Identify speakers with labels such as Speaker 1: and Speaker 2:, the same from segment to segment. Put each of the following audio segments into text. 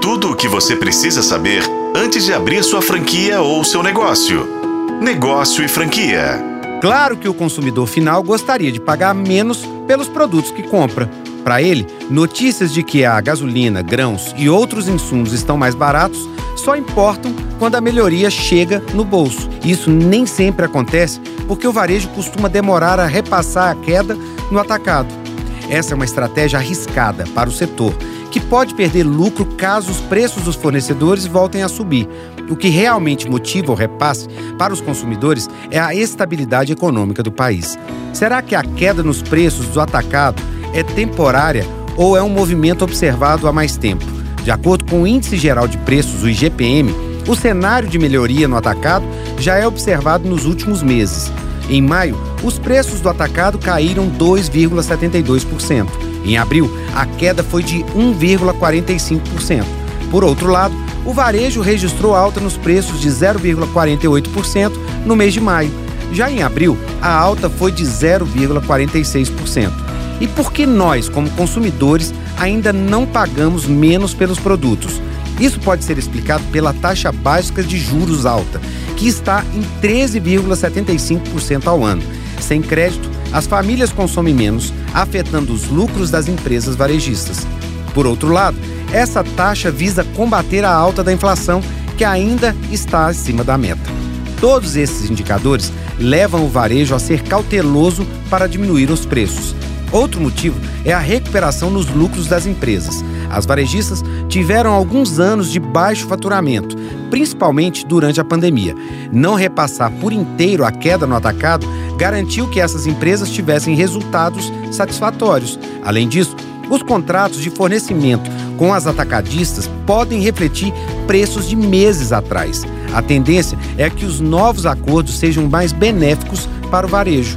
Speaker 1: Tudo o que você precisa saber antes de abrir sua franquia ou seu negócio. Negócio e franquia.
Speaker 2: Claro que o consumidor final gostaria de pagar menos pelos produtos que compra. Para ele, notícias de que a gasolina, grãos e outros insumos estão mais baratos só importam quando a melhoria chega no bolso. Isso nem sempre acontece porque o varejo costuma demorar a repassar a queda no atacado. Essa é uma estratégia arriscada para o setor, que pode perder lucro caso os preços dos fornecedores voltem a subir. O que realmente motiva o repasse para os consumidores é a estabilidade econômica do país. Será que a queda nos preços do atacado é temporária ou é um movimento observado há mais tempo? De acordo com o Índice Geral de Preços, o IGPM, o cenário de melhoria no atacado já é observado nos últimos meses. Em maio, os preços do atacado caíram 2,72%. Em abril, a queda foi de 1,45%. Por outro lado, o varejo registrou alta nos preços de 0,48% no mês de maio. Já em abril, a alta foi de 0,46%. E por que nós, como consumidores, ainda não pagamos menos pelos produtos? Isso pode ser explicado pela taxa básica de juros alta, que está em 13,75% ao ano. Sem crédito, as famílias consomem menos, afetando os lucros das empresas varejistas. Por outro lado, essa taxa visa combater a alta da inflação, que ainda está acima da meta. Todos esses indicadores levam o varejo a ser cauteloso para diminuir os preços. Outro motivo é a recuperação nos lucros das empresas. As varejistas tiveram alguns anos de baixo faturamento, principalmente durante a pandemia. Não repassar por inteiro a queda no atacado garantiu que essas empresas tivessem resultados satisfatórios. Além disso, os contratos de fornecimento com as atacadistas podem refletir preços de meses atrás. A tendência é que os novos acordos sejam mais benéficos para o varejo.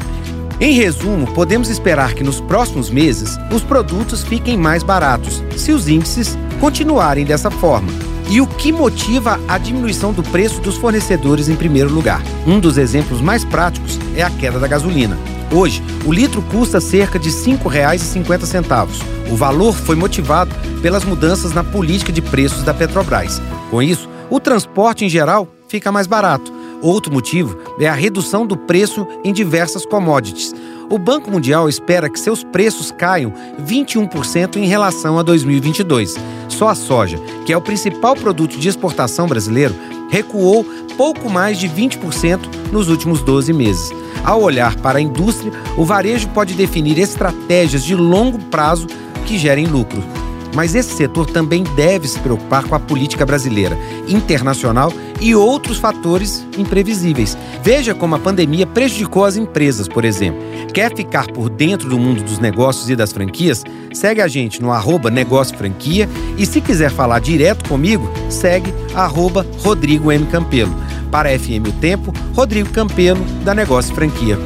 Speaker 2: Em resumo, podemos esperar que nos próximos meses os produtos fiquem mais baratos, se os índices continuarem dessa forma. E o que motiva a diminuição do preço dos fornecedores em primeiro lugar? Um dos exemplos mais práticos é a queda da gasolina. Hoje, o litro custa cerca de R$ 5,50. O valor foi motivado pelas mudanças na política de preços da Petrobras. Com isso, o transporte em geral fica mais barato. Outro motivo é a redução do preço em diversas commodities. O Banco Mundial espera que seus preços caiam 21% em relação a 2022. Só a soja, que é o principal produto de exportação brasileiro, recuou pouco mais de 20% nos últimos 12 meses. Ao olhar para a indústria, o varejo pode definir estratégias de longo prazo que gerem lucro. Mas esse setor também deve se preocupar com a política brasileira, internacional e outros fatores imprevisíveis. Veja como a pandemia prejudicou as empresas, por exemplo. Quer ficar por dentro do mundo dos negócios e das franquias? Segue a gente no arroba Negócio Franquia e se quiser falar direto comigo, segue arroba Rodrigo M. Campelo. Para FM O Tempo, Rodrigo Campelo, da Negócio Franquia.